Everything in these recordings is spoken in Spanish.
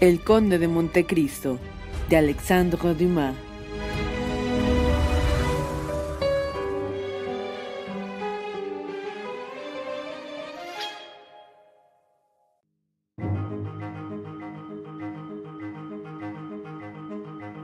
El Conde de Montecristo, de Alexandre Dumas.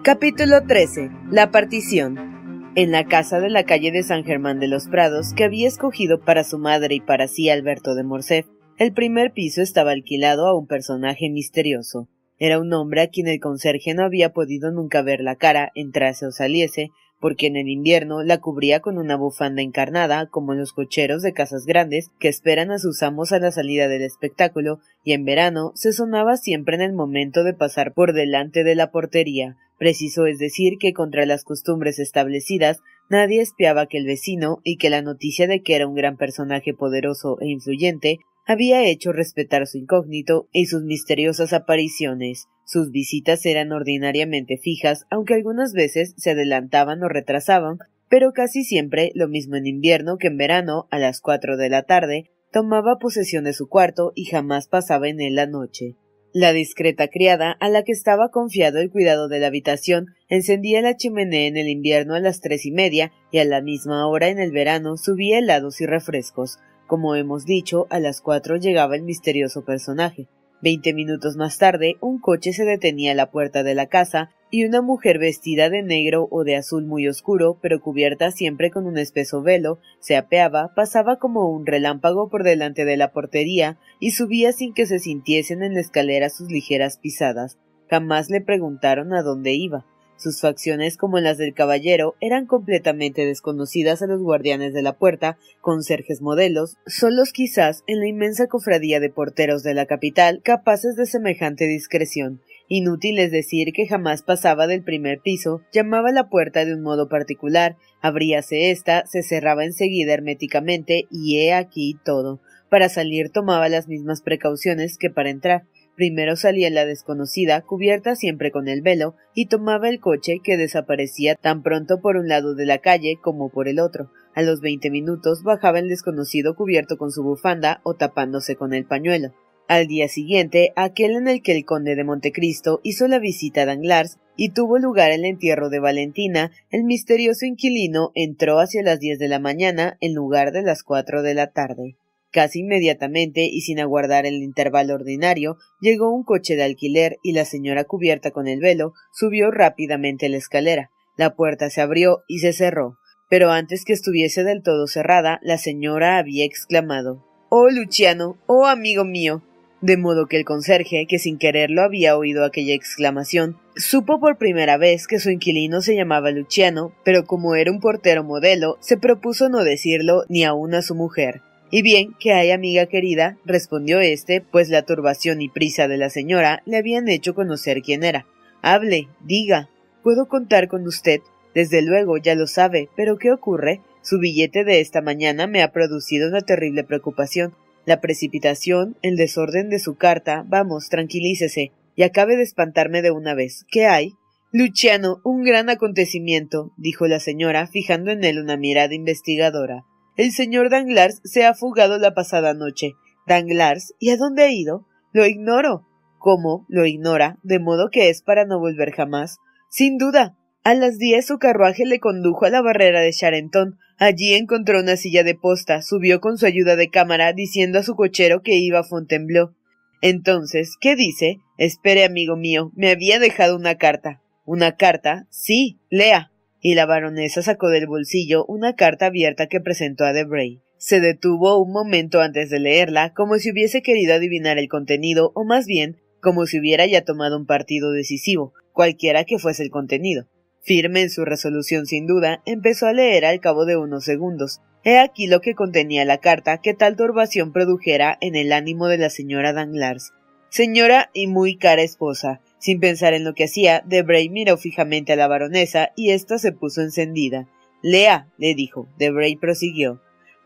Capítulo 13. La partición. En la casa de la calle de San Germán de los Prados, que había escogido para su madre y para sí Alberto de Morcerf, el primer piso estaba alquilado a un personaje misterioso. Era un hombre a quien el conserje no había podido nunca ver la cara, entrase o saliese, porque en el invierno la cubría con una bufanda encarnada, como los cocheros de casas grandes que esperan a sus amos a la salida del espectáculo, y en verano se sonaba siempre en el momento de pasar por delante de la portería. Preciso es decir que contra las costumbres establecidas nadie espiaba que el vecino y que la noticia de que era un gran personaje poderoso e influyente había hecho respetar su incógnito y sus misteriosas apariciones. Sus visitas eran ordinariamente fijas, aunque algunas veces se adelantaban o retrasaban, pero casi siempre, lo mismo en invierno que en verano, a las cuatro de la tarde, tomaba posesión de su cuarto y jamás pasaba en él la noche. La discreta criada, a la que estaba confiado el cuidado de la habitación, encendía la chimenea en el invierno a las tres y media y a la misma hora en el verano subía helados y refrescos. Como hemos dicho, a las cuatro llegaba el misterioso personaje. Veinte minutos más tarde, un coche se detenía a la puerta de la casa y una mujer vestida de negro o de azul muy oscuro, pero cubierta siempre con un espeso velo, se apeaba, pasaba como un relámpago por delante de la portería y subía sin que se sintiesen en la escalera sus ligeras pisadas. Jamás le preguntaron a dónde iba. Sus facciones, como las del caballero, eran completamente desconocidas a los guardianes de la puerta, conserjes modelos, solos quizás en la inmensa cofradía de porteros de la capital capaces de semejante discreción. Inútil es decir que jamás pasaba del primer piso, llamaba a la puerta de un modo particular, abríase ésta, se cerraba enseguida herméticamente, y he aquí todo. Para salir tomaba las mismas precauciones que para entrar. Primero salía la desconocida, cubierta siempre con el velo, y tomaba el coche que desaparecía tan pronto por un lado de la calle como por el otro. A los veinte minutos bajaba el desconocido cubierto con su bufanda o tapándose con el pañuelo. Al día siguiente, aquel en el que el conde de Montecristo hizo la visita a Danglars y tuvo lugar el entierro de Valentina, el misterioso inquilino entró hacia las diez de la mañana en lugar de las cuatro de la tarde. Casi inmediatamente y sin aguardar el intervalo ordinario, llegó un coche de alquiler y la señora cubierta con el velo subió rápidamente la escalera. La puerta se abrió y se cerró. Pero antes que estuviese del todo cerrada, la señora había exclamado Oh, Luciano, oh, amigo mío. De modo que el conserje, que sin quererlo había oído aquella exclamación, supo por primera vez que su inquilino se llamaba Luciano, pero como era un portero modelo, se propuso no decirlo ni aun a su mujer. Y bien, que hay amiga querida, respondió éste, pues la turbación y prisa de la señora le habían hecho conocer quién era. Hable, diga. ¿Puedo contar con usted? Desde luego, ya lo sabe, pero ¿qué ocurre? Su billete de esta mañana me ha producido una terrible preocupación. La precipitación, el desorden de su carta, vamos, tranquilícese, y acabe de espantarme de una vez. ¿Qué hay? Luciano, un gran acontecimiento, dijo la señora, fijando en él una mirada investigadora. El señor Danglars se ha fugado la pasada noche. Danglars, ¿y a dónde ha ido? Lo ignoro. ¿Cómo? Lo ignora, de modo que es para no volver jamás. Sin duda. A las diez su carruaje le condujo a la barrera de Charenton. Allí encontró una silla de posta, subió con su ayuda de cámara, diciendo a su cochero que iba a Fontainebleau. Entonces, ¿qué dice? Espere, amigo mío, me había dejado una carta. ¿Una carta? Sí, lea. Y la baronesa sacó del bolsillo una carta abierta que presentó a Debray. Se detuvo un momento antes de leerla, como si hubiese querido adivinar el contenido, o más bien, como si hubiera ya tomado un partido decisivo, cualquiera que fuese el contenido. Firme en su resolución sin duda, empezó a leer al cabo de unos segundos. He aquí lo que contenía la carta que tal turbación produjera en el ánimo de la señora Danglars. Señora y muy cara esposa, sin pensar en lo que hacía, Debray miró fijamente a la baronesa y ésta se puso encendida. Lea, le dijo. Debray prosiguió.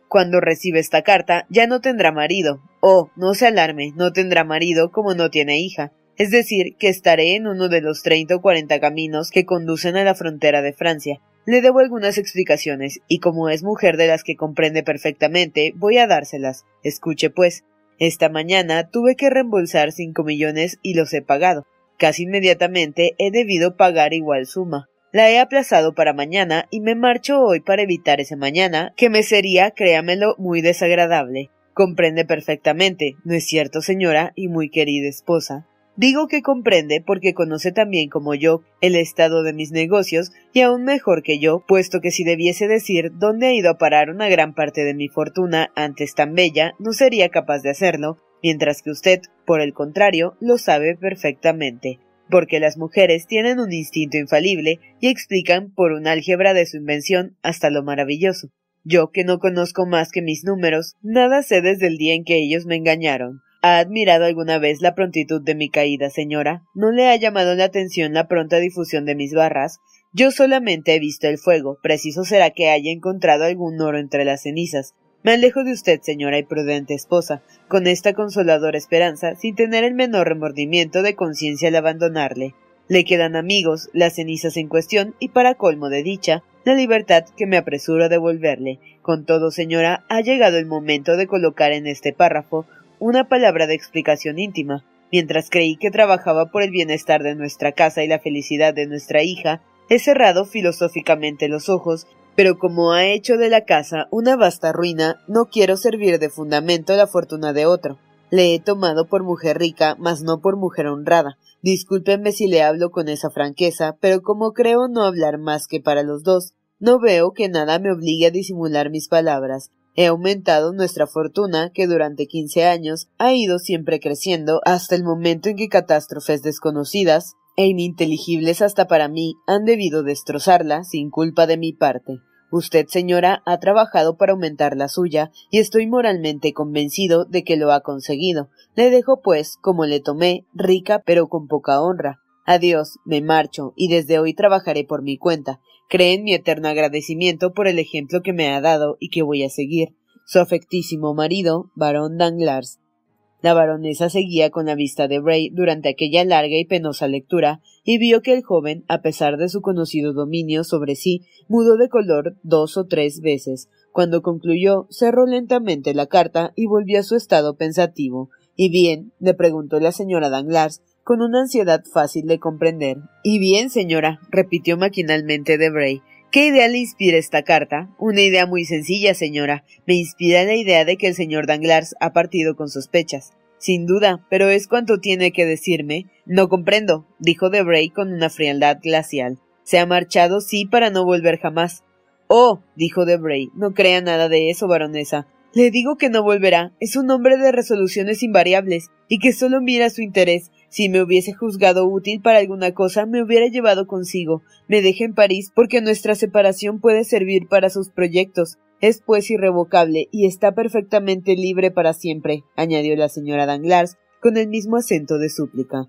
Cuando reciba esta carta, ya no tendrá marido. Oh, no se alarme, no tendrá marido como no tiene hija. Es decir, que estaré en uno de los treinta o cuarenta caminos que conducen a la frontera de Francia. Le debo algunas explicaciones, y como es mujer de las que comprende perfectamente, voy a dárselas. Escuche, pues. Esta mañana tuve que reembolsar cinco millones y los he pagado. Casi inmediatamente he debido pagar igual suma. La he aplazado para mañana y me marcho hoy para evitar ese mañana, que me sería, créamelo, muy desagradable. Comprende perfectamente, ¿no es cierto, señora y muy querida esposa? Digo que comprende porque conoce también como yo el estado de mis negocios y aún mejor que yo, puesto que si debiese decir dónde ha ido a parar una gran parte de mi fortuna antes tan bella, no sería capaz de hacerlo, mientras que usted, por el contrario, lo sabe perfectamente, porque las mujeres tienen un instinto infalible y explican por un álgebra de su invención hasta lo maravilloso. Yo, que no conozco más que mis números, nada sé desde el día en que ellos me engañaron. ¿Ha admirado alguna vez la prontitud de mi caída, señora? ¿No le ha llamado la atención la pronta difusión de mis barras? Yo solamente he visto el fuego. Preciso será que haya encontrado algún oro entre las cenizas. Me alejo de usted, señora y prudente esposa, con esta consoladora esperanza, sin tener el menor remordimiento de conciencia al abandonarle. Le quedan amigos, las cenizas en cuestión, y para colmo de dicha, la libertad que me apresuro a devolverle. Con todo, señora, ha llegado el momento de colocar en este párrafo una palabra de explicación íntima. Mientras creí que trabajaba por el bienestar de nuestra casa y la felicidad de nuestra hija, he cerrado filosóficamente los ojos pero como ha hecho de la casa una vasta ruina, no quiero servir de fundamento la fortuna de otro. Le he tomado por mujer rica, mas no por mujer honrada. Discúlpenme si le hablo con esa franqueza, pero como creo no hablar más que para los dos, no veo que nada me obligue a disimular mis palabras. He aumentado nuestra fortuna, que durante quince años ha ido siempre creciendo, hasta el momento en que catástrofes desconocidas e ininteligibles hasta para mí han debido destrozarla sin culpa de mi parte. Usted, señora, ha trabajado para aumentar la suya, y estoy moralmente convencido de que lo ha conseguido. Le dejo, pues, como le tomé, rica pero con poca honra. Adiós, me marcho, y desde hoy trabajaré por mi cuenta. Cree en mi eterno agradecimiento por el ejemplo que me ha dado y que voy a seguir. Su afectísimo marido, barón Danglars. La baronesa seguía con la vista de Bray durante aquella larga y penosa lectura, y vio que el joven, a pesar de su conocido dominio sobre sí, mudó de color dos o tres veces. Cuando concluyó, cerró lentamente la carta y volvió a su estado pensativo. ¿Y bien? le preguntó la señora Danglars, con una ansiedad fácil de comprender. ¿Y bien, señora? repitió maquinalmente Debray. ¿Qué idea le inspira esta carta? Una idea muy sencilla, señora. Me inspira la idea de que el señor Danglars ha partido con sospechas. Sin duda, pero es cuanto tiene que decirme. No comprendo, dijo Debray con una frialdad glacial. Se ha marchado, sí, para no volver jamás. Oh, dijo Debray, no crea nada de eso, baronesa. Le digo que no volverá. Es un hombre de resoluciones invariables, y que solo mira su interés, si me hubiese juzgado útil para alguna cosa, me hubiera llevado consigo. Me deja en París porque nuestra separación puede servir para sus proyectos. Es pues irrevocable y está perfectamente libre para siempre, añadió la señora Danglars con el mismo acento de súplica.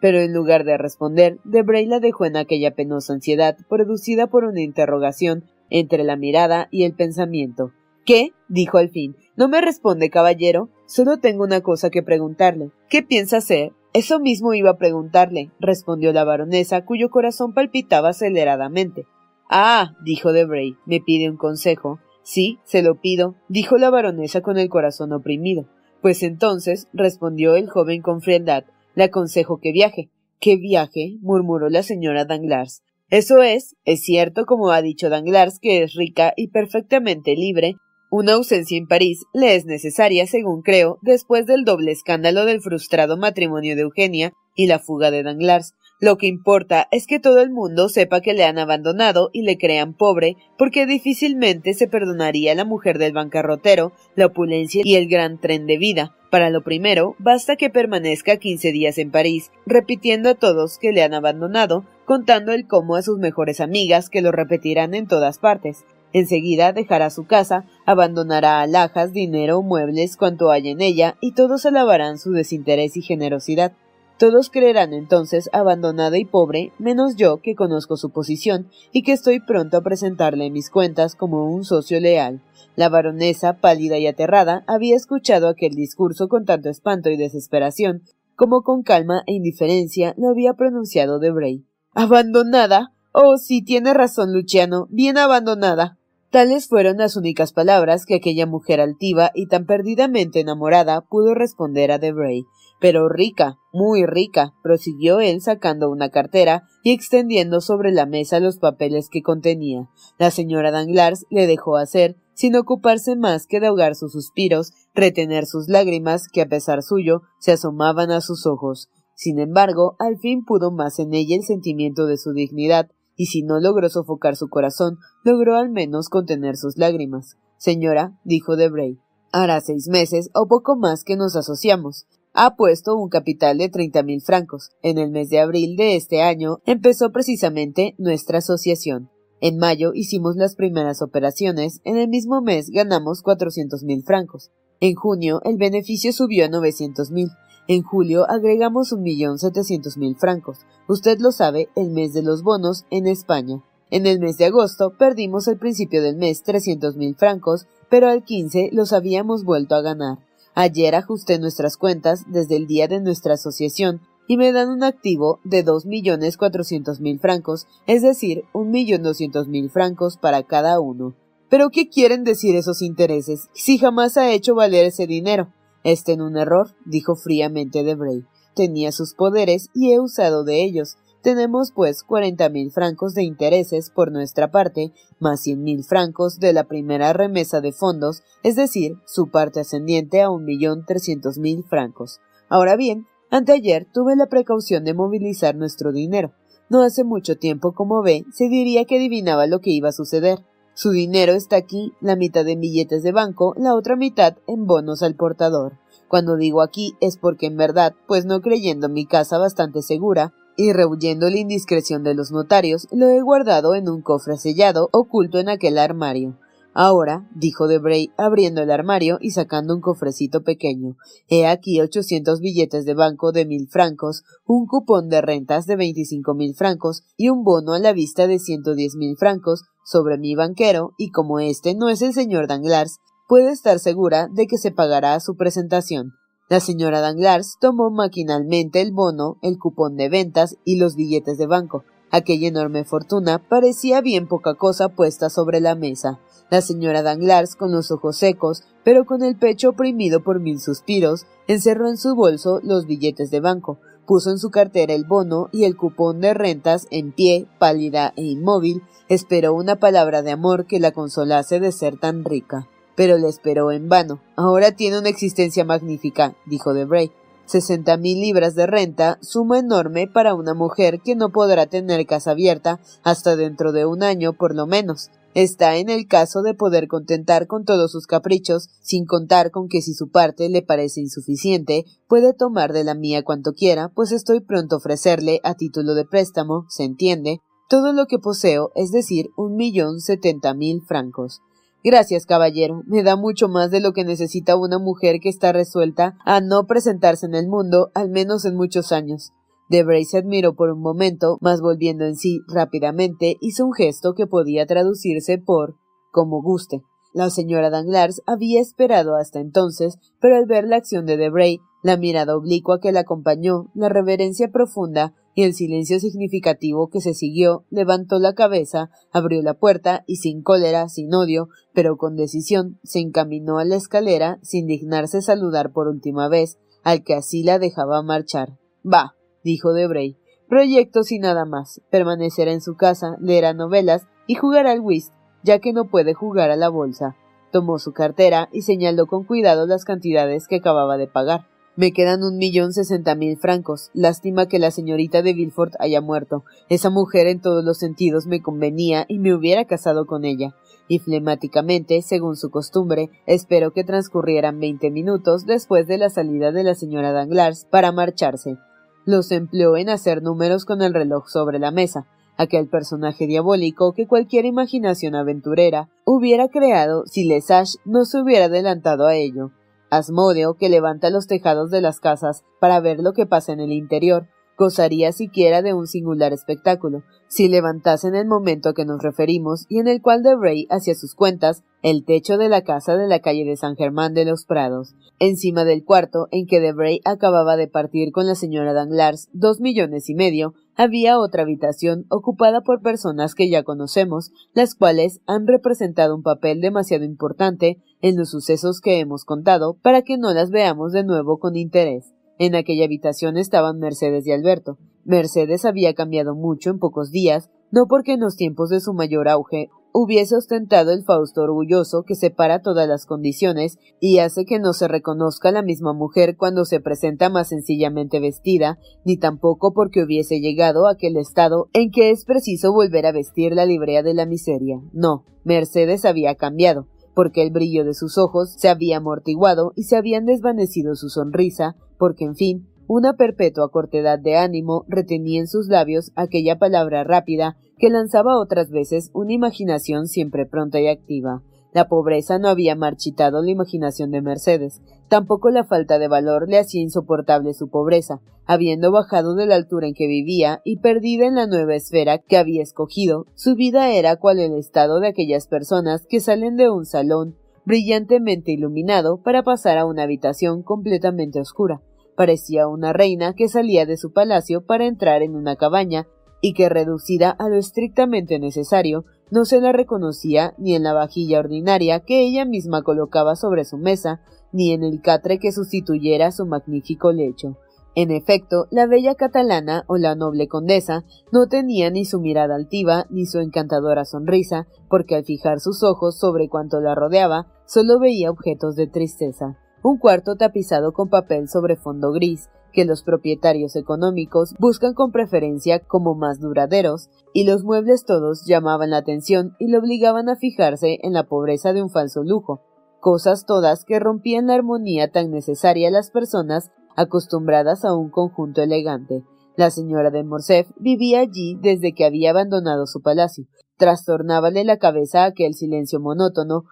Pero en lugar de responder, Debray la dejó en aquella penosa ansiedad producida por una interrogación entre la mirada y el pensamiento. ¿Qué? dijo al fin. ¿No me responde, caballero? Solo tengo una cosa que preguntarle. ¿Qué piensa hacer? Eso mismo iba a preguntarle, respondió la baronesa, cuyo corazón palpitaba aceleradamente. Ah, dijo Debray, me pide un consejo. Sí, se lo pido, dijo la baronesa con el corazón oprimido. Pues entonces, respondió el joven con frialdad, le aconsejo que viaje. ¿Qué viaje? murmuró la señora Danglars. Eso es, es cierto, como ha dicho Danglars, que es rica y perfectamente libre. Una ausencia en París le es necesaria, según creo, después del doble escándalo del frustrado matrimonio de Eugenia y la fuga de Danglars. Lo que importa es que todo el mundo sepa que le han abandonado y le crean pobre, porque difícilmente se perdonaría a la mujer del bancarrotero la opulencia y el gran tren de vida. Para lo primero, basta que permanezca quince días en París, repitiendo a todos que le han abandonado, contando el cómo a sus mejores amigas que lo repetirán en todas partes. Enseguida dejará su casa, abandonará alhajas, dinero, muebles, cuanto hay en ella, y todos alabarán su desinterés y generosidad. Todos creerán entonces abandonada y pobre, menos yo que conozco su posición y que estoy pronto a presentarle mis cuentas como un socio leal. La baronesa, pálida y aterrada, había escuchado aquel discurso con tanto espanto y desesperación, como con calma e indiferencia lo había pronunciado Debray. ¿Abandonada? Oh, sí, tiene razón, Luciano, bien abandonada. Tales fueron las únicas palabras que aquella mujer altiva y tan perdidamente enamorada pudo responder a Debray. Pero rica, muy rica, prosiguió él sacando una cartera y extendiendo sobre la mesa los papeles que contenía. La señora Danglars le dejó hacer, sin ocuparse más que de ahogar sus suspiros, retener sus lágrimas, que a pesar suyo se asomaban a sus ojos. Sin embargo, al fin pudo más en ella el sentimiento de su dignidad, y si no logró sofocar su corazón, logró al menos contener sus lágrimas. Señora, dijo Debray, hará seis meses o poco más que nos asociamos ha puesto un capital de treinta mil francos. En el mes de abril de este año empezó precisamente nuestra asociación. En mayo hicimos las primeras operaciones, en el mismo mes ganamos cuatrocientos mil francos. En junio el beneficio subió a novecientos mil. En julio agregamos un millón setecientos mil francos. Usted lo sabe, el mes de los bonos en España. En el mes de agosto perdimos al principio del mes trescientos mil francos, pero al quince los habíamos vuelto a ganar. Ayer ajusté nuestras cuentas desde el día de nuestra asociación y me dan un activo de dos millones cuatrocientos mil francos, es decir, un millón doscientos mil francos para cada uno. Pero ¿qué quieren decir esos intereses si jamás ha hecho valer ese dinero? Está en un error, dijo fríamente Debray. Tenía sus poderes y he usado de ellos. Tenemos, pues, cuarenta mil francos de intereses por nuestra parte, más cien mil francos de la primera remesa de fondos, es decir, su parte ascendiente a un millón trescientos mil francos. Ahora bien, anteayer tuve la precaución de movilizar nuestro dinero. No hace mucho tiempo, como ve, se diría que adivinaba lo que iba a suceder. Su dinero está aquí, la mitad en billetes de banco, la otra mitad en bonos al portador. Cuando digo aquí es porque en verdad, pues no creyendo mi casa bastante segura, y rehuyendo la indiscreción de los notarios, lo he guardado en un cofre sellado oculto en aquel armario. Ahora, dijo Debray, abriendo el armario y sacando un cofrecito pequeño, he aquí ochocientos billetes de banco de mil francos, un cupón de rentas de veinticinco mil francos y un bono a la vista de ciento diez mil francos sobre mi banquero, y como este no es el señor Danglars, puede estar segura de que se pagará su presentación. La señora Danglars tomó maquinalmente el bono, el cupón de ventas y los billetes de banco. Aquella enorme fortuna parecía bien poca cosa puesta sobre la mesa. La señora Danglars, con los ojos secos, pero con el pecho oprimido por mil suspiros, encerró en su bolso los billetes de banco, puso en su cartera el bono y el cupón de rentas en pie, pálida e inmóvil, esperó una palabra de amor que la consolase de ser tan rica pero le esperó en vano. Ahora tiene una existencia magnífica, dijo Debray. Sesenta mil libras de renta, suma enorme para una mujer que no podrá tener casa abierta hasta dentro de un año por lo menos. Está en el caso de poder contentar con todos sus caprichos, sin contar con que si su parte le parece insuficiente, puede tomar de la mía cuanto quiera, pues estoy pronto a ofrecerle, a título de préstamo, se entiende, todo lo que poseo, es decir, un millón setenta mil francos. Gracias, caballero. Me da mucho más de lo que necesita una mujer que está resuelta a no presentarse en el mundo, al menos en muchos años. Debray se admiró por un momento, mas volviendo en sí rápidamente, hizo un gesto que podía traducirse por como guste. La señora Danglars había esperado hasta entonces, pero al ver la acción de Debray, la mirada oblicua que la acompañó, la reverencia profunda y el silencio significativo que se siguió, levantó la cabeza, abrió la puerta y sin cólera, sin odio, pero con decisión, se encaminó a la escalera sin dignarse saludar por última vez al que así la dejaba marchar. Va, dijo Debray, proyectos y nada más, permanecerá en su casa, leerá novelas y jugará al whist, ya que no puede jugar a la bolsa. Tomó su cartera y señaló con cuidado las cantidades que acababa de pagar. Me quedan un millón sesenta mil francos. Lástima que la señorita de Villefort haya muerto. Esa mujer en todos los sentidos me convenía y me hubiera casado con ella. Y flemáticamente, según su costumbre, espero que transcurrieran veinte minutos después de la salida de la señora Danglars para marcharse. Los empleó en hacer números con el reloj sobre la mesa aquel personaje diabólico que cualquier imaginación aventurera hubiera creado si Lesage no se hubiera adelantado a ello. Asmodeo, que levanta los tejados de las casas para ver lo que pasa en el interior, gozaría siquiera de un singular espectáculo, si levantase en el momento que nos referimos y en el cual Debray hacía sus cuentas el techo de la casa de la calle de San Germán de los Prados, encima del cuarto en que Debray acababa de partir con la señora Danglars dos millones y medio, había otra habitación ocupada por personas que ya conocemos, las cuales han representado un papel demasiado importante en los sucesos que hemos contado para que no las veamos de nuevo con interés. En aquella habitación estaban Mercedes y Alberto. Mercedes había cambiado mucho en pocos días, no porque en los tiempos de su mayor auge hubiese ostentado el Fausto orgulloso que separa todas las condiciones y hace que no se reconozca la misma mujer cuando se presenta más sencillamente vestida, ni tampoco porque hubiese llegado a aquel estado en que es preciso volver a vestir la librea de la miseria. No, Mercedes había cambiado porque el brillo de sus ojos se había amortiguado y se habían desvanecido su sonrisa, porque en fin, una perpetua cortedad de ánimo retenía en sus labios aquella palabra rápida que lanzaba otras veces una imaginación siempre pronta y activa. La pobreza no había marchitado la imaginación de Mercedes, tampoco la falta de valor le hacía insoportable su pobreza, habiendo bajado de la altura en que vivía y perdida en la nueva esfera que había escogido, su vida era cual el estado de aquellas personas que salen de un salón brillantemente iluminado para pasar a una habitación completamente oscura. Parecía una reina que salía de su palacio para entrar en una cabaña y que reducida a lo estrictamente necesario, no se la reconocía ni en la vajilla ordinaria que ella misma colocaba sobre su mesa, ni en el catre que sustituyera su magnífico lecho. En efecto, la bella catalana o la noble condesa no tenía ni su mirada altiva ni su encantadora sonrisa, porque al fijar sus ojos sobre cuanto la rodeaba, solo veía objetos de tristeza. Un cuarto tapizado con papel sobre fondo gris, que los propietarios económicos buscan con preferencia como más duraderos, y los muebles todos llamaban la atención y le obligaban a fijarse en la pobreza de un falso lujo, cosas todas que rompían la armonía tan necesaria a las personas acostumbradas a un conjunto elegante. La señora de Morcerf vivía allí desde que había abandonado su palacio. Trastornábale la cabeza aquel silencio monótono,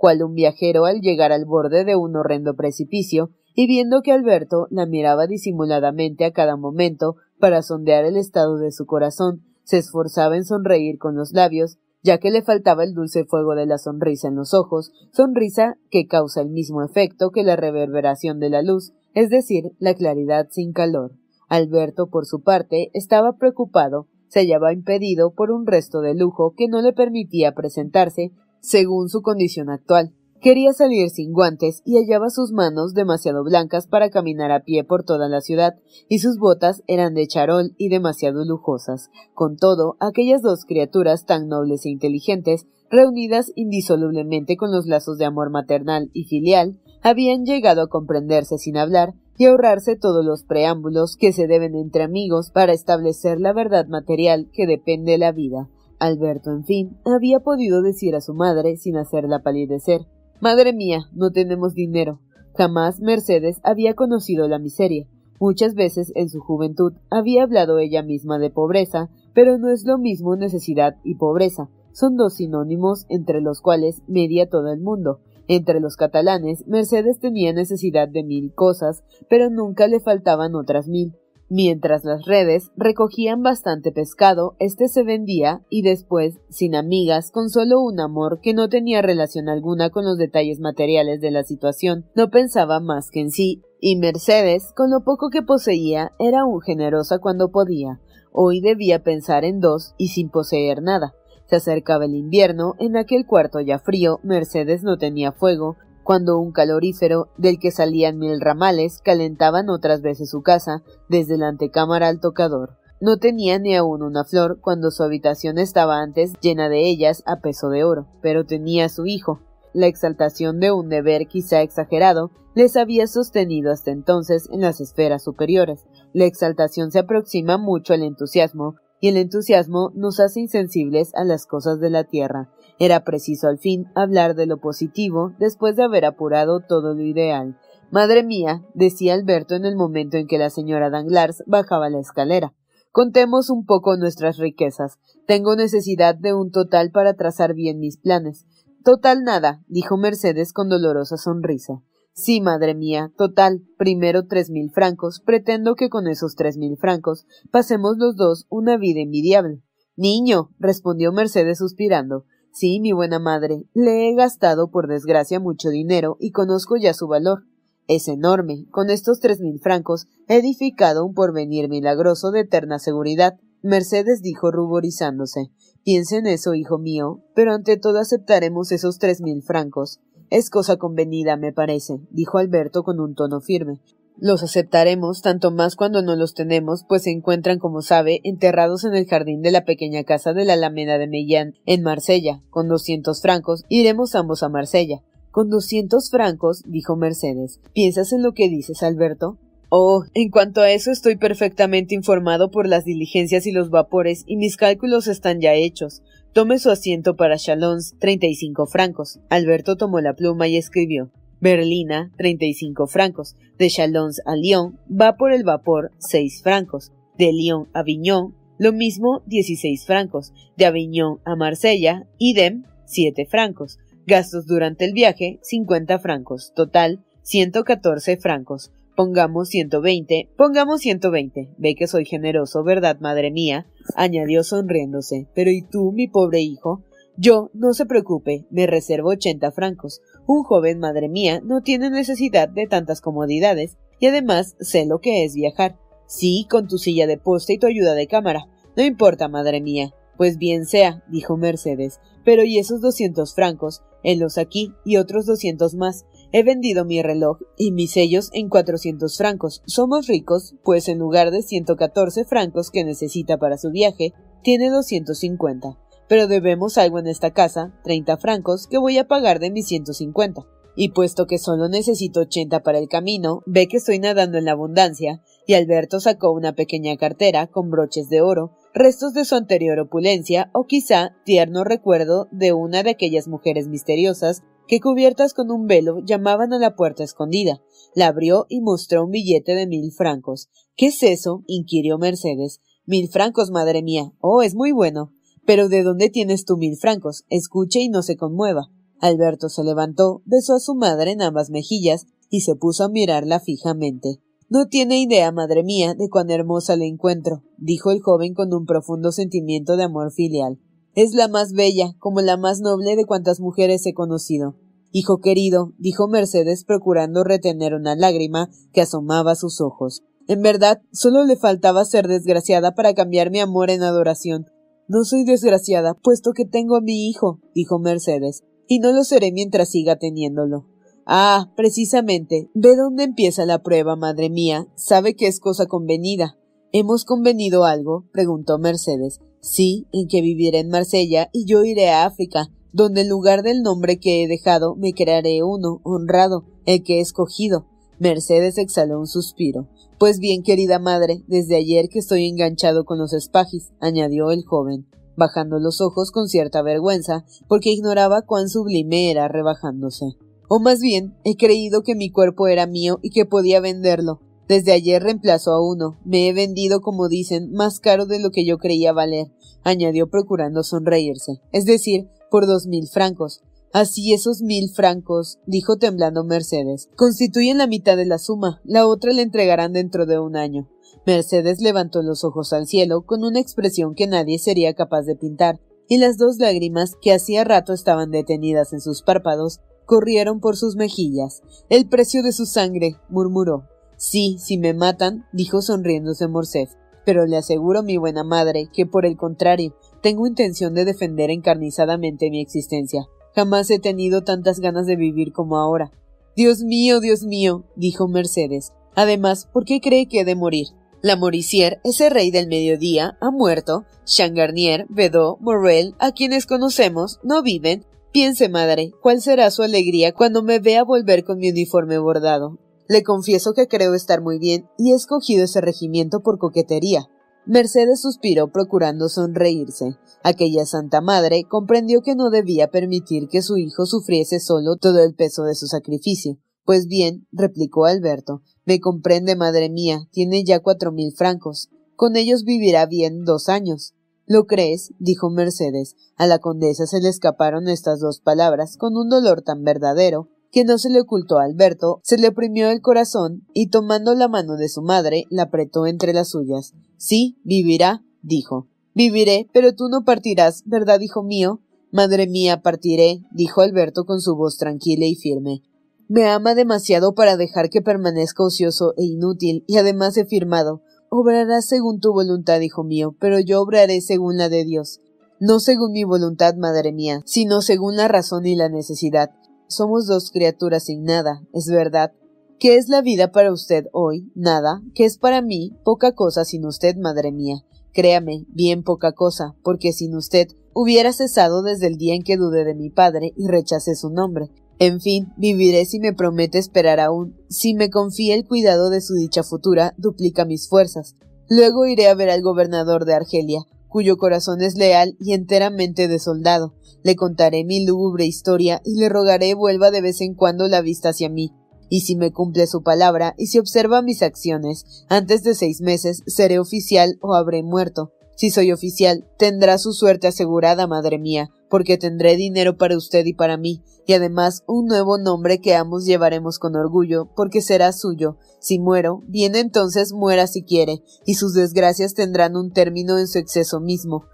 cual un viajero al llegar al borde de un horrendo precipicio, y viendo que Alberto la miraba disimuladamente a cada momento para sondear el estado de su corazón, se esforzaba en sonreír con los labios, ya que le faltaba el dulce fuego de la sonrisa en los ojos, sonrisa que causa el mismo efecto que la reverberación de la luz, es decir, la claridad sin calor. Alberto, por su parte, estaba preocupado, se hallaba impedido por un resto de lujo que no le permitía presentarse según su condición actual. Quería salir sin guantes y hallaba sus manos demasiado blancas para caminar a pie por toda la ciudad, y sus botas eran de charol y demasiado lujosas. Con todo, aquellas dos criaturas tan nobles e inteligentes, reunidas indisolublemente con los lazos de amor maternal y filial, habían llegado a comprenderse sin hablar y ahorrarse todos los preámbulos que se deben entre amigos para establecer la verdad material que depende de la vida. Alberto, en fin, había podido decir a su madre sin hacerla palidecer Madre mía, no tenemos dinero. Jamás Mercedes había conocido la miseria. Muchas veces en su juventud había hablado ella misma de pobreza, pero no es lo mismo necesidad y pobreza. Son dos sinónimos entre los cuales media todo el mundo. Entre los catalanes, Mercedes tenía necesidad de mil cosas, pero nunca le faltaban otras mil. Mientras las redes recogían bastante pescado, este se vendía y después, sin amigas, con solo un amor que no tenía relación alguna con los detalles materiales de la situación, no pensaba más que en sí, y Mercedes, con lo poco que poseía, era aún generosa cuando podía. Hoy debía pensar en dos y sin poseer nada. Se acercaba el invierno, en aquel cuarto ya frío, Mercedes no tenía fuego, cuando un calorífero, del que salían mil ramales, calentaban otras veces su casa, desde la antecámara al tocador. No tenía ni aún una flor cuando su habitación estaba antes llena de ellas a peso de oro, pero tenía a su hijo. La exaltación de un deber quizá exagerado les había sostenido hasta entonces en las esferas superiores. La exaltación se aproxima mucho al entusiasmo, y el entusiasmo nos hace insensibles a las cosas de la tierra, era preciso al fin hablar de lo positivo después de haber apurado todo lo ideal. Madre mía, decía Alberto en el momento en que la señora Danglars bajaba la escalera. Contemos un poco nuestras riquezas. Tengo necesidad de un total para trazar bien mis planes. Total nada, dijo Mercedes con dolorosa sonrisa. Sí, madre mía, total, primero tres mil francos. Pretendo que con esos tres mil francos pasemos los dos una vida envidiable. Niño, respondió Mercedes suspirando, Sí, mi buena madre, le he gastado por desgracia mucho dinero y conozco ya su valor. Es enorme. Con estos tres mil francos he edificado un porvenir milagroso de eterna seguridad. Mercedes dijo ruborizándose. Piensa en eso, hijo mío, pero ante todo aceptaremos esos tres mil francos. Es cosa convenida, me parece, dijo Alberto con un tono firme. Los aceptaremos tanto más cuando no los tenemos, pues se encuentran, como sabe, enterrados en el jardín de la pequeña casa de la Alameda de Mellán, en Marsella. Con doscientos francos iremos ambos a Marsella. Con doscientos francos, dijo Mercedes. ¿Piensas en lo que dices, Alberto? Oh, en cuanto a eso estoy perfectamente informado por las diligencias y los vapores, y mis cálculos están ya hechos. Tome su asiento para Chalons, treinta y cinco francos. Alberto tomó la pluma y escribió. Berlina, 35 francos. De Chalons a Lyon va por el vapor 6 francos. De Lyon a Avignon, lo mismo 16 francos. De Avignon a Marsella, idem 7 francos. Gastos durante el viaje 50 francos. Total 114 francos. Pongamos 120, pongamos 120. Ve que soy generoso, ¿verdad, madre mía? añadió sonriéndose. Pero ¿y tú, mi pobre hijo? Yo, no se preocupe, me reservo ochenta francos. Un joven, madre mía, no tiene necesidad de tantas comodidades, y además sé lo que es viajar. Sí, con tu silla de posta y tu ayuda de cámara. No importa, madre mía. Pues bien sea, dijo Mercedes. Pero ¿y esos doscientos francos? los aquí y otros doscientos más. He vendido mi reloj y mis sellos en cuatrocientos francos. Somos ricos, pues en lugar de ciento catorce francos que necesita para su viaje, tiene doscientos cincuenta pero debemos algo en esta casa, treinta francos, que voy a pagar de mis ciento cincuenta. Y puesto que solo necesito ochenta para el camino, ve que estoy nadando en la abundancia, y Alberto sacó una pequeña cartera con broches de oro, restos de su anterior opulencia, o quizá tierno recuerdo de una de aquellas mujeres misteriosas que cubiertas con un velo llamaban a la puerta escondida. La abrió y mostró un billete de mil francos. ¿Qué es eso? inquirió Mercedes. Mil francos, madre mía. Oh, es muy bueno. Pero ¿de dónde tienes tú mil francos? Escuche y no se conmueva. Alberto se levantó, besó a su madre en ambas mejillas y se puso a mirarla fijamente. No tiene idea, madre mía, de cuán hermosa le encuentro, dijo el joven con un profundo sentimiento de amor filial. Es la más bella, como la más noble de cuantas mujeres he conocido. Hijo querido, dijo Mercedes procurando retener una lágrima que asomaba sus ojos. En verdad, solo le faltaba ser desgraciada para cambiar mi amor en adoración. No soy desgraciada, puesto que tengo a mi hijo, dijo Mercedes, y no lo seré mientras siga teniéndolo. Ah, precisamente. Ve dónde empieza la prueba, madre mía. Sabe que es cosa convenida. ¿Hemos convenido algo? preguntó Mercedes. Sí, en que viviré en Marsella y yo iré a África, donde en lugar del nombre que he dejado me crearé uno, honrado, el que he escogido. Mercedes exhaló un suspiro. Pues bien, querida madre, desde ayer que estoy enganchado con los espajis, añadió el joven, bajando los ojos con cierta vergüenza, porque ignoraba cuán sublime era rebajándose. O más bien, he creído que mi cuerpo era mío y que podía venderlo. Desde ayer reemplazo a uno. Me he vendido, como dicen, más caro de lo que yo creía valer, añadió procurando sonreírse. Es decir, por dos mil francos. Así esos mil francos, dijo temblando Mercedes, constituyen la mitad de la suma, la otra le entregarán dentro de un año. Mercedes levantó los ojos al cielo con una expresión que nadie sería capaz de pintar, y las dos lágrimas que hacía rato estaban detenidas en sus párpados corrieron por sus mejillas. El precio de su sangre, murmuró. Sí, si me matan, dijo sonriéndose Morcerf, pero le aseguro, mi buena madre, que por el contrario, tengo intención de defender encarnizadamente mi existencia. Jamás he tenido tantas ganas de vivir como ahora. Dios mío, Dios mío, dijo Mercedes. Además, ¿por qué cree que he de morir? La Moricier, ese rey del mediodía, ha muerto. Changarnier, Bedot, Morel, a quienes conocemos, no viven. Piense, madre, cuál será su alegría cuando me vea volver con mi uniforme bordado. Le confieso que creo estar muy bien y he escogido ese regimiento por coquetería. Mercedes suspiró procurando sonreírse. Aquella Santa Madre comprendió que no debía permitir que su hijo sufriese solo todo el peso de su sacrificio. Pues bien, replicó Alberto, me comprende, madre mía, tiene ya cuatro mil francos. Con ellos vivirá bien dos años. ¿Lo crees? dijo Mercedes. A la condesa se le escaparon estas dos palabras con un dolor tan verdadero que no se le ocultó a Alberto, se le oprimió el corazón y tomando la mano de su madre la apretó entre las suyas. Sí, vivirá, dijo. Viviré, pero tú no partirás, ¿verdad, hijo mío? Madre mía, partiré, dijo Alberto con su voz tranquila y firme. Me ama demasiado para dejar que permanezca ocioso e inútil, y además he firmado. Obrarás según tu voluntad, hijo mío, pero yo obraré según la de Dios. No según mi voluntad, madre mía, sino según la razón y la necesidad. Somos dos criaturas sin nada, es verdad. ¿Qué es la vida para usted hoy? Nada. ¿Qué es para mí? Poca cosa sin usted, madre mía. Créame, bien poca cosa, porque sin usted hubiera cesado desde el día en que dudé de mi padre y rechacé su nombre. En fin, viviré si me promete esperar aún. Si me confía el cuidado de su dicha futura, duplica mis fuerzas. Luego iré a ver al gobernador de Argelia, cuyo corazón es leal y enteramente de soldado. Le contaré mi lúgubre historia y le rogaré vuelva de vez en cuando la vista hacia mí. Y si me cumple su palabra y si observa mis acciones, antes de seis meses seré oficial o habré muerto. Si soy oficial, tendrá su suerte asegurada, madre mía, porque tendré dinero para usted y para mí, y además un nuevo nombre que ambos llevaremos con orgullo, porque será suyo. Si muero, bien entonces muera si quiere, y sus desgracias tendrán un término en su exceso mismo.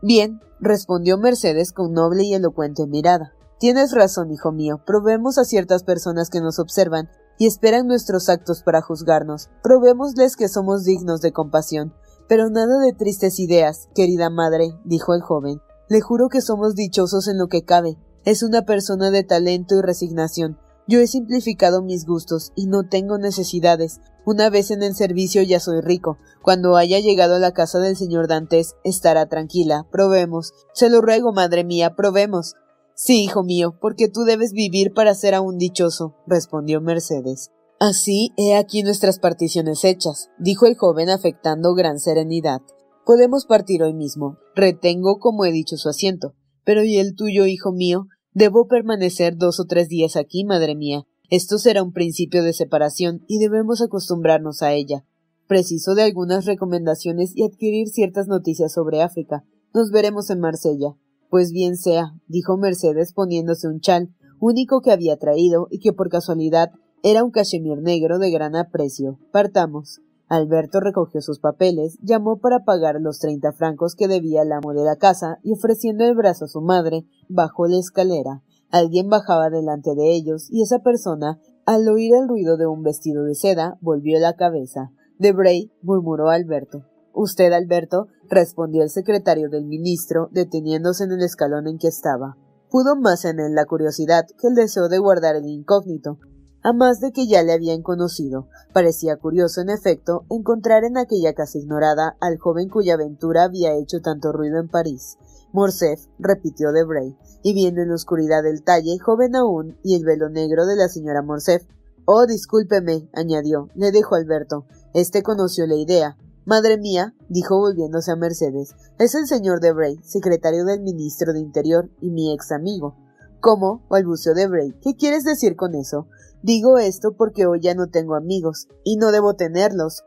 Bien, respondió Mercedes con noble y elocuente mirada. Tienes razón, hijo mío. Probemos a ciertas personas que nos observan y esperan nuestros actos para juzgarnos. Probémosles que somos dignos de compasión. Pero nada de tristes ideas, querida madre, dijo el joven. Le juro que somos dichosos en lo que cabe. Es una persona de talento y resignación. Yo he simplificado mis gustos y no tengo necesidades. Una vez en el servicio ya soy rico. Cuando haya llegado a la casa del señor Dantes, estará tranquila. Probemos. Se lo ruego, madre mía, probemos. Sí, hijo mío, porque tú debes vivir para ser aún dichoso, respondió Mercedes. Así he aquí nuestras particiones hechas, dijo el joven afectando gran serenidad. Podemos partir hoy mismo. Retengo, como he dicho, su asiento. Pero ¿y el tuyo, hijo mío? Debo permanecer dos o tres días aquí, madre mía. Esto será un principio de separación y debemos acostumbrarnos a ella. Preciso de algunas recomendaciones y adquirir ciertas noticias sobre África. Nos veremos en Marsella. Pues bien sea, dijo Mercedes poniéndose un chal, único que había traído y que por casualidad era un cachemir negro de gran aprecio. Partamos. Alberto recogió sus papeles, llamó para pagar los treinta francos que debía el amo de la casa y ofreciendo el brazo a su madre, bajó la escalera. Alguien bajaba delante de ellos y esa persona, al oír el ruido de un vestido de seda, volvió la cabeza. Debray, murmuró Alberto. Usted, Alberto, respondió el secretario del ministro, deteniéndose en el escalón en que estaba. Pudo más en él la curiosidad que el deseo de guardar el incógnito, a más de que ya le habían conocido. Parecía curioso, en efecto, encontrar en aquella casa ignorada al joven cuya aventura había hecho tanto ruido en París. Morcerf, repitió Debray, y viendo en la oscuridad el talle, joven aún, y el velo negro de la señora Morcerf. Oh, discúlpeme, añadió, le dejo Alberto. Este conoció la idea. Madre mía, dijo volviéndose a Mercedes, es el señor Debray, secretario del ministro de Interior y mi ex amigo. ¿Cómo? balbuceó Debray. ¿Qué quieres decir con eso? Digo esto porque hoy ya no tengo amigos, y no debo tenerlos.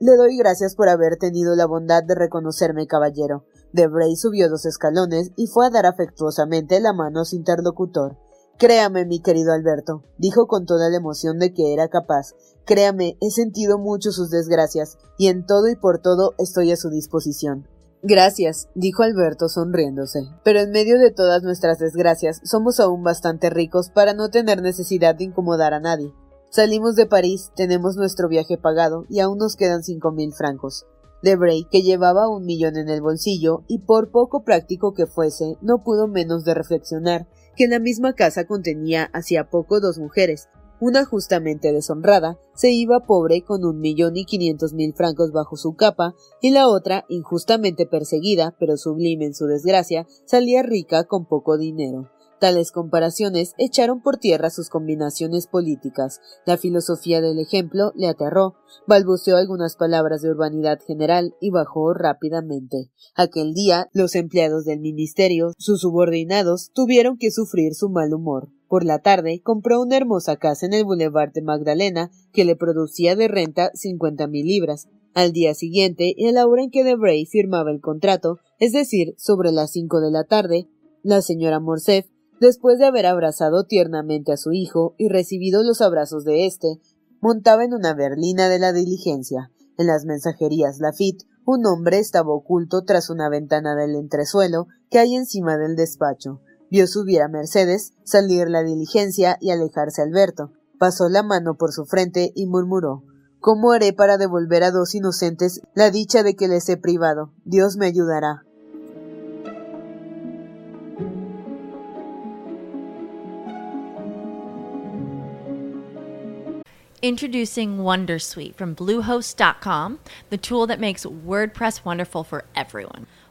Le doy gracias por haber tenido la bondad de reconocerme, caballero. Debray subió dos escalones y fue a dar afectuosamente la mano a su interlocutor. Créame, mi querido Alberto, dijo con toda la emoción de que era capaz. Créame, he sentido mucho sus desgracias, y en todo y por todo estoy a su disposición. Gracias, dijo Alberto sonriéndose. Pero en medio de todas nuestras desgracias, somos aún bastante ricos para no tener necesidad de incomodar a nadie. Salimos de París, tenemos nuestro viaje pagado y aún nos quedan cinco mil francos. Debray, que llevaba un millón en el bolsillo y por poco práctico que fuese, no pudo menos de reflexionar que la misma casa contenía hacía poco dos mujeres, una justamente deshonrada, se iba pobre con un millón y quinientos mil francos bajo su capa, y la otra, injustamente perseguida, pero sublime en su desgracia, salía rica con poco dinero. Tales comparaciones echaron por tierra sus combinaciones políticas. La filosofía del ejemplo le aterró, balbuceó algunas palabras de urbanidad general y bajó rápidamente. Aquel día, los empleados del ministerio, sus subordinados, tuvieron que sufrir su mal humor. Por la tarde compró una hermosa casa en el Boulevard de Magdalena que le producía de renta cincuenta mil libras. Al día siguiente, y a la hora en que Debray firmaba el contrato, es decir, sobre las cinco de la tarde, la señora Morcerf Después de haber abrazado tiernamente a su hijo y recibido los abrazos de éste, montaba en una berlina de la diligencia. En las mensajerías Lafitte, un hombre estaba oculto tras una ventana del entresuelo que hay encima del despacho. Vio subir a Mercedes, salir la diligencia y alejarse Alberto. Pasó la mano por su frente y murmuró ¿Cómo haré para devolver a dos inocentes la dicha de que les he privado? Dios me ayudará. Introducing Wondersuite from Bluehost.com, the tool that makes WordPress wonderful for everyone.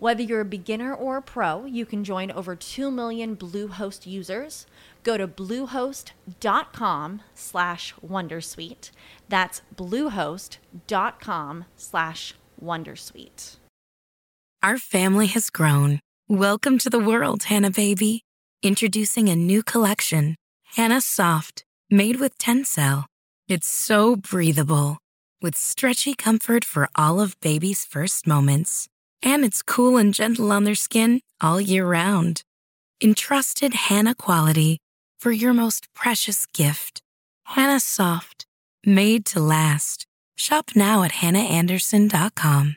Whether you're a beginner or a pro, you can join over 2 million Bluehost users. Go to bluehost.com slash wondersuite. That's bluehost.com slash wondersuite. Our family has grown. Welcome to the world, Hannah baby. Introducing a new collection, Hannah Soft, made with Tencel. It's so breathable, with stretchy comfort for all of baby's first moments and it's cool and gentle on their skin all year round. Entrusted Hannah quality for your most precious gift. Hannah Soft, made to last. Shop now at hannahanderson.com.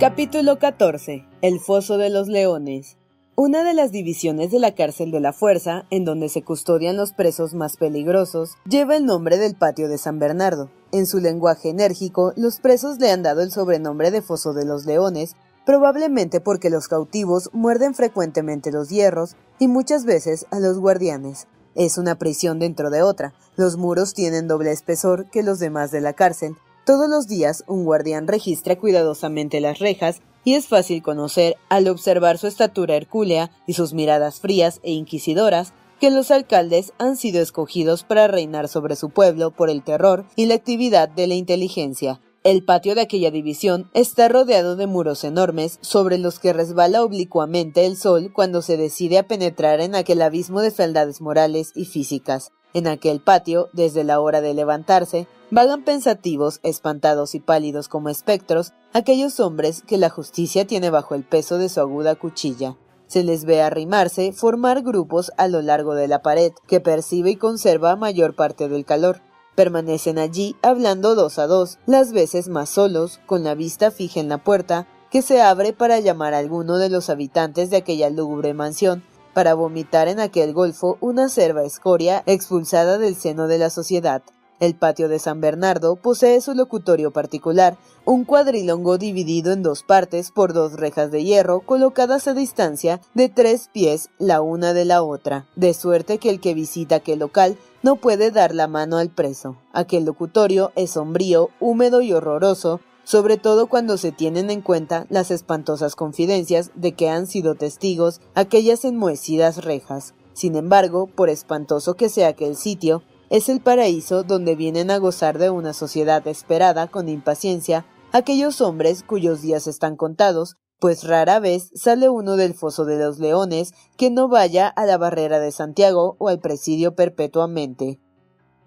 Capítulo 14. El Foso de los Leones. Una de las divisiones de la cárcel de la Fuerza, en donde se custodian los presos más peligrosos, lleva el nombre del Patio de San Bernardo. En su lenguaje enérgico, los presos le han dado el sobrenombre de Foso de los Leones, probablemente porque los cautivos muerden frecuentemente los hierros y muchas veces a los guardianes. Es una prisión dentro de otra. Los muros tienen doble espesor que los demás de la cárcel, todos los días un guardián registra cuidadosamente las rejas y es fácil conocer, al observar su estatura hercúlea y sus miradas frías e inquisidoras, que los alcaldes han sido escogidos para reinar sobre su pueblo por el terror y la actividad de la inteligencia. El patio de aquella división está rodeado de muros enormes sobre los que resbala oblicuamente el sol cuando se decide a penetrar en aquel abismo de fealdades morales y físicas. En aquel patio, desde la hora de levantarse, vagan pensativos, espantados y pálidos como espectros aquellos hombres que la justicia tiene bajo el peso de su aguda cuchilla. Se les ve arrimarse, formar grupos a lo largo de la pared, que percibe y conserva mayor parte del calor. Permanecen allí hablando dos a dos, las veces más solos, con la vista fija en la puerta, que se abre para llamar a alguno de los habitantes de aquella lúgubre mansión, para vomitar en aquel golfo una cerva escoria expulsada del seno de la sociedad. El patio de San Bernardo posee su locutorio particular, un cuadrilongo dividido en dos partes por dos rejas de hierro colocadas a distancia de tres pies la una de la otra, de suerte que el que visita aquel local no puede dar la mano al preso. Aquel locutorio es sombrío, húmedo y horroroso, sobre todo cuando se tienen en cuenta las espantosas confidencias de que han sido testigos aquellas enmohecidas rejas. Sin embargo, por espantoso que sea aquel sitio, es el paraíso donde vienen a gozar de una sociedad esperada con impaciencia aquellos hombres cuyos días están contados, pues rara vez sale uno del foso de los leones que no vaya a la barrera de Santiago o al presidio perpetuamente.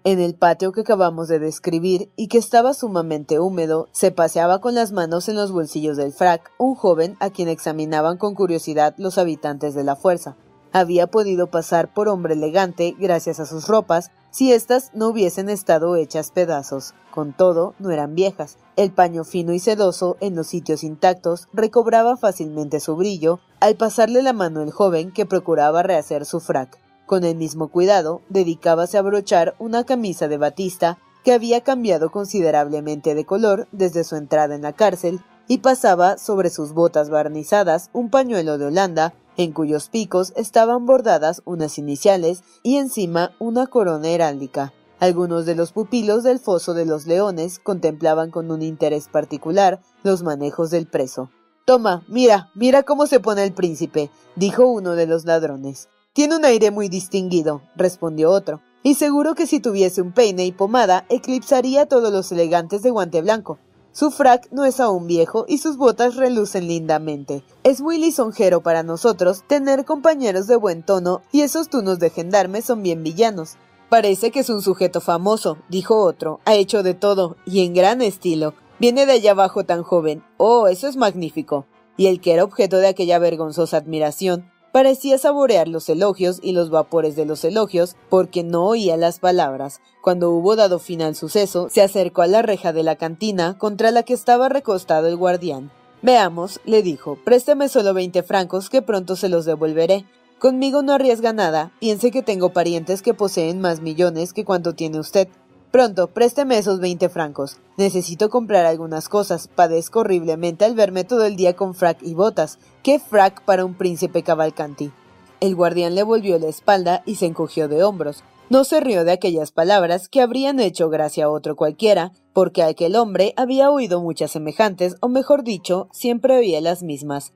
En el patio que acabamos de describir y que estaba sumamente húmedo, se paseaba con las manos en los bolsillos del frac un joven a quien examinaban con curiosidad los habitantes de la fuerza. Había podido pasar por hombre elegante gracias a sus ropas, si éstas no hubiesen estado hechas pedazos. Con todo, no eran viejas. El paño fino y sedoso, en los sitios intactos, recobraba fácilmente su brillo al pasarle la mano el joven que procuraba rehacer su frac. Con el mismo cuidado, dedicábase a brochar una camisa de batista que había cambiado considerablemente de color desde su entrada en la cárcel y pasaba sobre sus botas barnizadas un pañuelo de Holanda en cuyos picos estaban bordadas unas iniciales y encima una corona heráldica. Algunos de los pupilos del foso de los leones contemplaban con un interés particular los manejos del preso. Toma, mira, mira cómo se pone el príncipe, dijo uno de los ladrones. Tiene un aire muy distinguido, respondió otro, y seguro que si tuviese un peine y pomada eclipsaría todos los elegantes de guante blanco. Su frac no es aún viejo y sus botas relucen lindamente. Es muy lisonjero para nosotros tener compañeros de buen tono y esos tunos de gendarme son bien villanos. Parece que es un sujeto famoso, dijo otro. Ha hecho de todo y en gran estilo. Viene de allá abajo tan joven. Oh, eso es magnífico. Y el que era objeto de aquella vergonzosa admiración Parecía saborear los elogios y los vapores de los elogios, porque no oía las palabras. Cuando hubo dado fin al suceso, se acercó a la reja de la cantina contra la que estaba recostado el guardián. Veamos, le dijo, présteme solo veinte francos que pronto se los devolveré. Conmigo no arriesga nada, piense que tengo parientes que poseen más millones que cuanto tiene usted. Pronto, présteme esos veinte francos. Necesito comprar algunas cosas. Padezco horriblemente al verme todo el día con frac y botas. ¿Qué frac para un príncipe cavalcanti? El guardián le volvió la espalda y se encogió de hombros. No se rió de aquellas palabras que habrían hecho gracia a otro cualquiera, porque aquel hombre había oído muchas semejantes, o mejor dicho, siempre oía las mismas.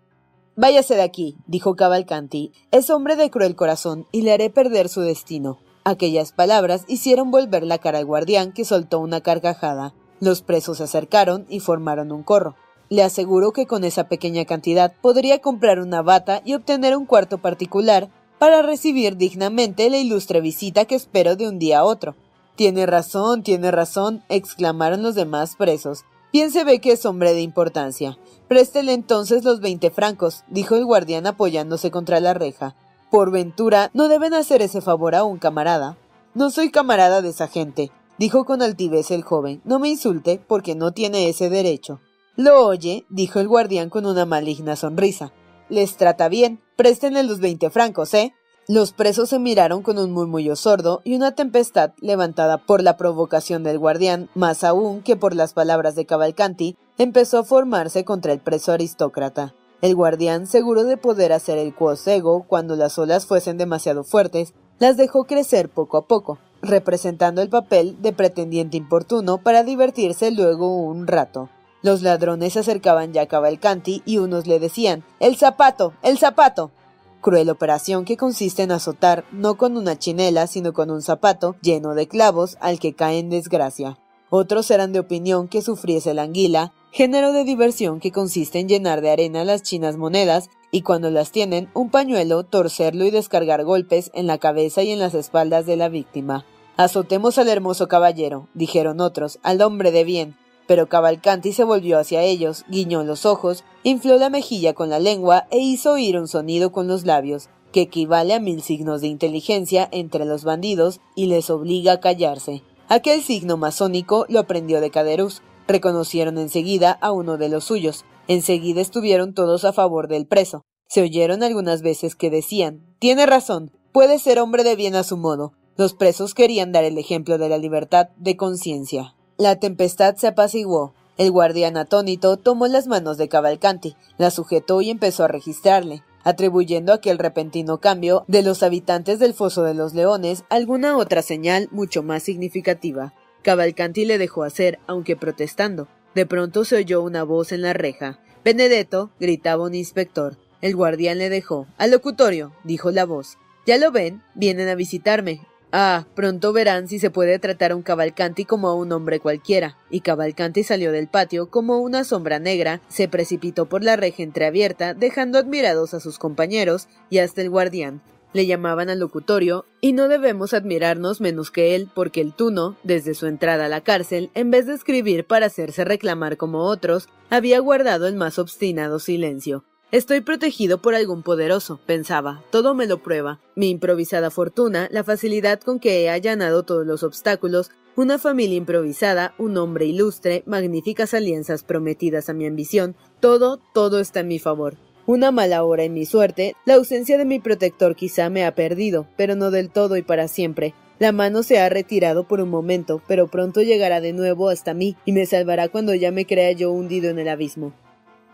Váyase de aquí, dijo Cavalcanti. Es hombre de cruel corazón y le haré perder su destino. Aquellas palabras hicieron volver la cara al guardián, que soltó una carcajada. Los presos se acercaron y formaron un corro. Le aseguro que con esa pequeña cantidad podría comprar una bata y obtener un cuarto particular para recibir dignamente la ilustre visita que espero de un día a otro. Tiene razón, tiene razón, exclamaron los demás presos. Bien se ve que es hombre de importancia. Préstele entonces los veinte francos, dijo el guardián apoyándose contra la reja. Por ventura, no deben hacer ese favor a un camarada. No soy camarada de esa gente, dijo con altivez el joven. No me insulte, porque no tiene ese derecho. Lo oye, dijo el guardián con una maligna sonrisa. Les trata bien. Préstenle los veinte francos, ¿eh? Los presos se miraron con un murmullo sordo y una tempestad levantada por la provocación del guardián, más aún que por las palabras de Cavalcanti, empezó a formarse contra el preso aristócrata. El guardián, seguro de poder hacer el ego cuando las olas fuesen demasiado fuertes, las dejó crecer poco a poco, representando el papel de pretendiente importuno para divertirse luego un rato. Los ladrones se acercaban ya a Cavalcanti y unos le decían ¡El zapato! ¡El zapato! Cruel operación que consiste en azotar no con una chinela, sino con un zapato lleno de clavos al que cae en desgracia. Otros eran de opinión que sufriese la anguila, género de diversión que consiste en llenar de arena las chinas monedas y cuando las tienen, un pañuelo, torcerlo y descargar golpes en la cabeza y en las espaldas de la víctima. Azotemos al hermoso caballero, dijeron otros, al hombre de bien. Pero Cavalcanti se volvió hacia ellos, guiñó los ojos, infló la mejilla con la lengua e hizo oír un sonido con los labios, que equivale a mil signos de inteligencia entre los bandidos y les obliga a callarse. Aquel signo masónico lo aprendió de Caderus. Reconocieron enseguida a uno de los suyos. Enseguida estuvieron todos a favor del preso. Se oyeron algunas veces que decían Tiene razón, puede ser hombre de bien a su modo. Los presos querían dar el ejemplo de la libertad de conciencia. La tempestad se apaciguó. El guardián atónito tomó las manos de Cavalcanti, la sujetó y empezó a registrarle, atribuyendo aquel repentino cambio de los habitantes del foso de los leones alguna otra señal mucho más significativa. Cavalcanti le dejó hacer, aunque protestando. De pronto se oyó una voz en la reja. Benedetto, gritaba un inspector. El guardián le dejó. Al locutorio, dijo la voz. Ya lo ven, vienen a visitarme. Ah, pronto verán si se puede tratar a un Cavalcanti como a un hombre cualquiera. Y Cavalcanti salió del patio como una sombra negra, se precipitó por la reja entreabierta, dejando admirados a sus compañeros y hasta el guardián. Le llamaban al locutorio, y no debemos admirarnos menos que él, porque el Tuno, desde su entrada a la cárcel, en vez de escribir para hacerse reclamar como otros, había guardado el más obstinado silencio. Estoy protegido por algún poderoso, pensaba. Todo me lo prueba. Mi improvisada fortuna, la facilidad con que he allanado todos los obstáculos, una familia improvisada, un hombre ilustre, magníficas alianzas prometidas a mi ambición, todo, todo está en mi favor. Una mala hora en mi suerte, la ausencia de mi protector quizá me ha perdido, pero no del todo y para siempre. La mano se ha retirado por un momento, pero pronto llegará de nuevo hasta mí y me salvará cuando ya me crea yo hundido en el abismo.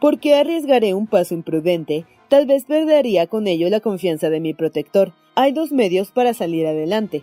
¿Por qué arriesgaré un paso imprudente? Tal vez perdería con ello la confianza de mi protector. Hay dos medios para salir adelante.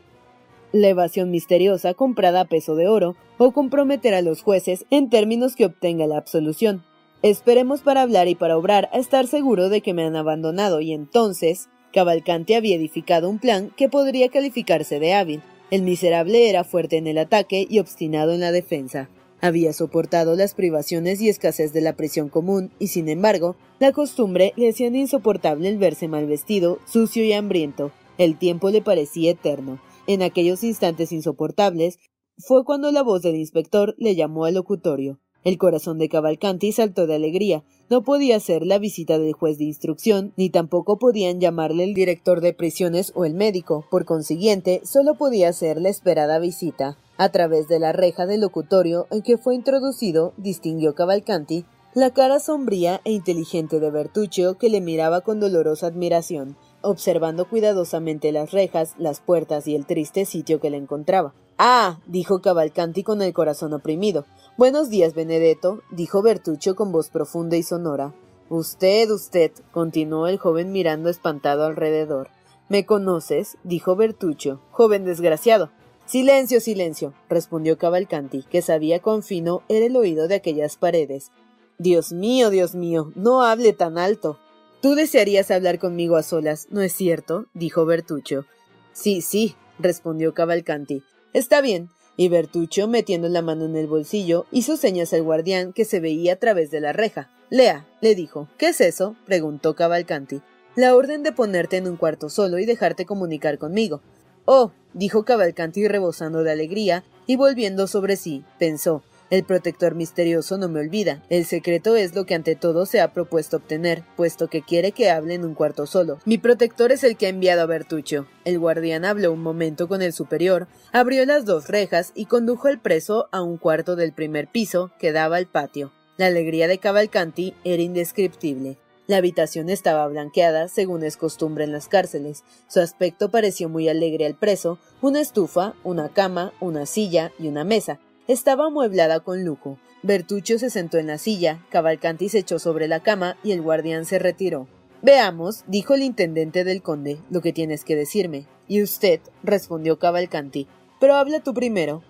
La evasión misteriosa comprada a peso de oro o comprometer a los jueces en términos que obtenga la absolución. Esperemos para hablar y para obrar a estar seguro de que me han abandonado y entonces Cavalcanti había edificado un plan que podría calificarse de hábil. El miserable era fuerte en el ataque y obstinado en la defensa. Había soportado las privaciones y escasez de la prisión común, y sin embargo, la costumbre le hacía insoportable el verse mal vestido, sucio y hambriento. El tiempo le parecía eterno. En aquellos instantes insoportables, fue cuando la voz del inspector le llamó al locutorio. El corazón de Cavalcanti saltó de alegría. No podía ser la visita del juez de instrucción, ni tampoco podían llamarle el director de prisiones o el médico. Por consiguiente, solo podía ser la esperada visita. A través de la reja del locutorio en que fue introducido, distinguió Cavalcanti la cara sombría e inteligente de Bertuccio que le miraba con dolorosa admiración, observando cuidadosamente las rejas, las puertas y el triste sitio que le encontraba. Ah, dijo Cavalcanti con el corazón oprimido. Buenos días, Benedetto, dijo Bertuccio con voz profunda y sonora. Usted, usted, continuó el joven mirando espantado alrededor. ¿Me conoces? dijo Bertuccio. Joven desgraciado. Silencio, silencio, respondió Cavalcanti, que sabía con fino era el oído de aquellas paredes. Dios mío, Dios mío, no hable tan alto. Tú desearías hablar conmigo a solas, ¿no es cierto? dijo Bertuccio. Sí, sí, respondió Cavalcanti. Está bien. Y Bertuccio, metiendo la mano en el bolsillo, hizo señas al guardián que se veía a través de la reja. Lea, le dijo. ¿Qué es eso? preguntó Cavalcanti. La orden de ponerte en un cuarto solo y dejarte comunicar conmigo. Oh, dijo Cavalcanti rebosando de alegría y volviendo sobre sí, pensó. El protector misterioso no me olvida. El secreto es lo que ante todo se ha propuesto obtener, puesto que quiere que hable en un cuarto solo. Mi protector es el que ha enviado a Bertuccio. El guardián habló un momento con el superior, abrió las dos rejas y condujo al preso a un cuarto del primer piso que daba al patio. La alegría de Cavalcanti era indescriptible. La habitación estaba blanqueada, según es costumbre en las cárceles. Su aspecto pareció muy alegre al preso. Una estufa, una cama, una silla y una mesa. Estaba amueblada con lujo. Bertuccio se sentó en la silla, Cavalcanti se echó sobre la cama y el guardián se retiró. Veamos, dijo el intendente del conde, lo que tienes que decirme. Y usted, respondió Cavalcanti. Pero habla tú primero.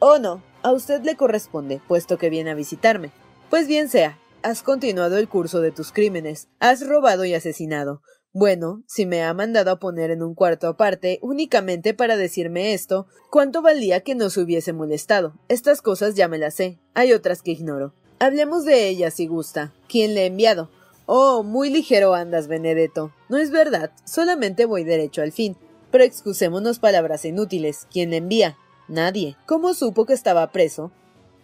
Oh, no, a usted le corresponde, puesto que viene a visitarme. Pues bien sea, Has continuado el curso de tus crímenes. Has robado y asesinado. Bueno, si me ha mandado a poner en un cuarto aparte únicamente para decirme esto, ¿cuánto valía que no se hubiese molestado? Estas cosas ya me las sé. Hay otras que ignoro. Hablemos de ellas si gusta. ¿Quién le ha enviado? Oh, muy ligero andas, Benedetto. No es verdad, solamente voy derecho al fin. Pero excusémonos palabras inútiles. ¿Quién le envía? Nadie. ¿Cómo supo que estaba preso?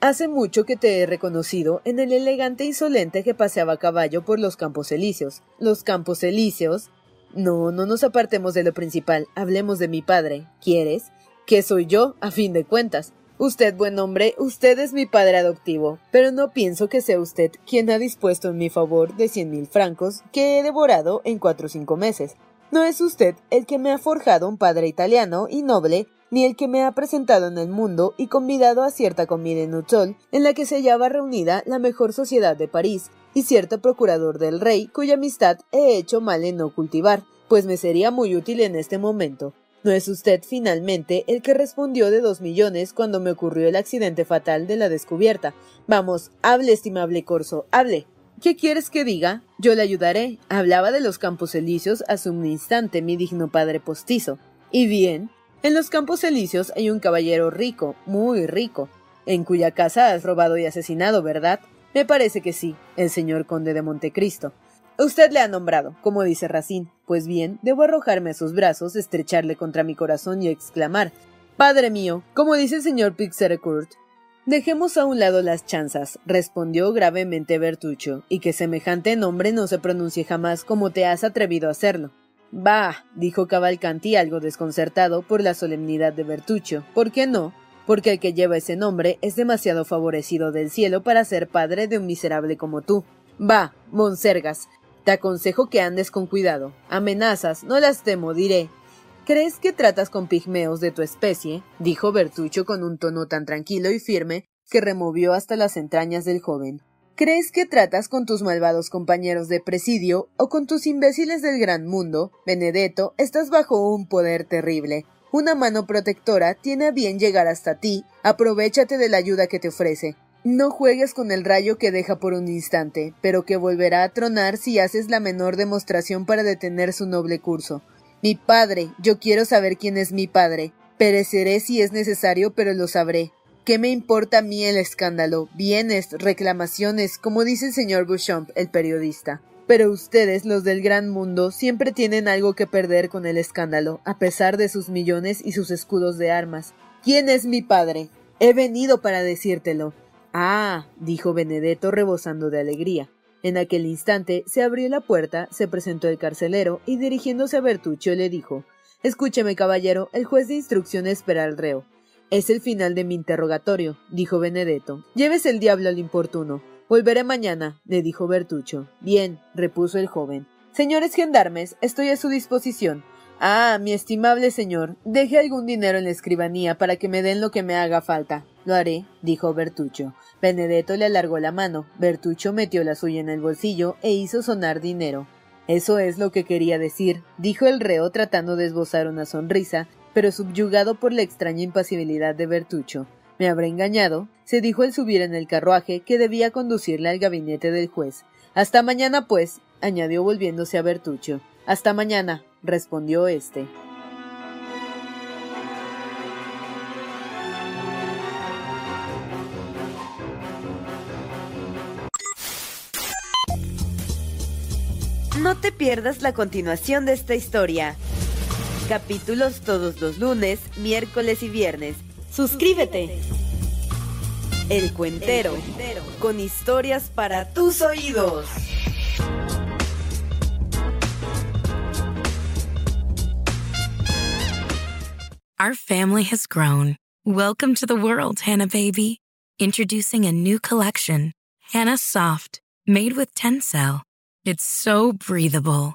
Hace mucho que te he reconocido en el elegante insolente que paseaba a caballo por los campos elíseos. Los campos elíseos. No, no nos apartemos de lo principal, hablemos de mi padre. ¿Quieres? ¿Qué soy yo, a fin de cuentas? Usted, buen hombre, usted es mi padre adoptivo, pero no pienso que sea usted quien ha dispuesto en mi favor de cien mil francos que he devorado en cuatro o cinco meses. No es usted el que me ha forjado un padre italiano y noble, ni el que me ha presentado en el mundo y convidado a cierta comida en Utsol, en la que se hallaba reunida la mejor sociedad de París, y cierto procurador del rey, cuya amistad he hecho mal en no cultivar, pues me sería muy útil en este momento. ¿No es usted finalmente el que respondió de dos millones cuando me ocurrió el accidente fatal de la descubierta? Vamos, hable, estimable Corso, hable. ¿Qué quieres que diga? Yo le ayudaré. Hablaba de los campos elíseos hace un instante, mi digno padre postizo. Y bien, en los campos elíseos hay un caballero rico, muy rico, en cuya casa has robado y asesinado, ¿verdad? Me parece que sí, el señor conde de Montecristo. Usted le ha nombrado, como dice Racine. Pues bien, debo arrojarme a sus brazos, estrecharle contra mi corazón y exclamar Padre mío, como dice el señor Pixerecourt. Dejemos a un lado las chanzas, respondió gravemente Bertuccio, y que semejante nombre no se pronuncie jamás como te has atrevido a hacerlo. Bah, dijo Cavalcanti algo desconcertado por la solemnidad de Bertuccio. ¿Por qué no? Porque el que lleva ese nombre es demasiado favorecido del cielo para ser padre de un miserable como tú. Bah, Monsergas, te aconsejo que andes con cuidado. Amenazas, no las temo, diré. ¿Crees que tratas con pigmeos de tu especie? dijo Bertuccio con un tono tan tranquilo y firme que removió hasta las entrañas del joven. ¿Crees que tratas con tus malvados compañeros de presidio o con tus imbéciles del gran mundo? Benedetto, estás bajo un poder terrible. Una mano protectora tiene a bien llegar hasta ti. Aprovechate de la ayuda que te ofrece. No juegues con el rayo que deja por un instante, pero que volverá a tronar si haces la menor demostración para detener su noble curso. Mi padre, yo quiero saber quién es mi padre. Pereceré si es necesario, pero lo sabré. ¿Qué me importa a mí el escándalo? Bienes, reclamaciones, como dice el señor Beauchamp, el periodista. Pero ustedes, los del gran mundo, siempre tienen algo que perder con el escándalo, a pesar de sus millones y sus escudos de armas. ¿Quién es mi padre? He venido para decírtelo. Ah, dijo Benedetto rebosando de alegría. En aquel instante se abrió la puerta, se presentó el carcelero y dirigiéndose a Bertuccio le dijo Escúcheme, caballero, el juez de instrucción espera al reo. Es el final de mi interrogatorio, dijo Benedetto. Lleves el diablo al importuno. Volveré mañana, le dijo Bertuccio. Bien, repuso el joven. Señores gendarmes, estoy a su disposición. Ah, mi estimable señor, deje algún dinero en la escribanía para que me den lo que me haga falta. Lo haré, dijo Bertuccio. Benedetto le alargó la mano. Bertuccio metió la suya en el bolsillo e hizo sonar dinero. Eso es lo que quería decir, dijo el reo tratando de esbozar una sonrisa, pero subyugado por la extraña impasibilidad de Bertuccio. Me habré engañado, se dijo al subir en el carruaje que debía conducirle al gabinete del juez. Hasta mañana, pues, añadió volviéndose a Bertuccio. Hasta mañana, respondió éste. No te pierdas la continuación de esta historia. Capítulos todos los lunes, miércoles y viernes. Suscríbete. El Cuentero, con historias para tus oídos. Our family has grown. Welcome to the world, Hannah Baby. Introducing a new collection, Hannah Soft, made with Tencel. It's so breathable,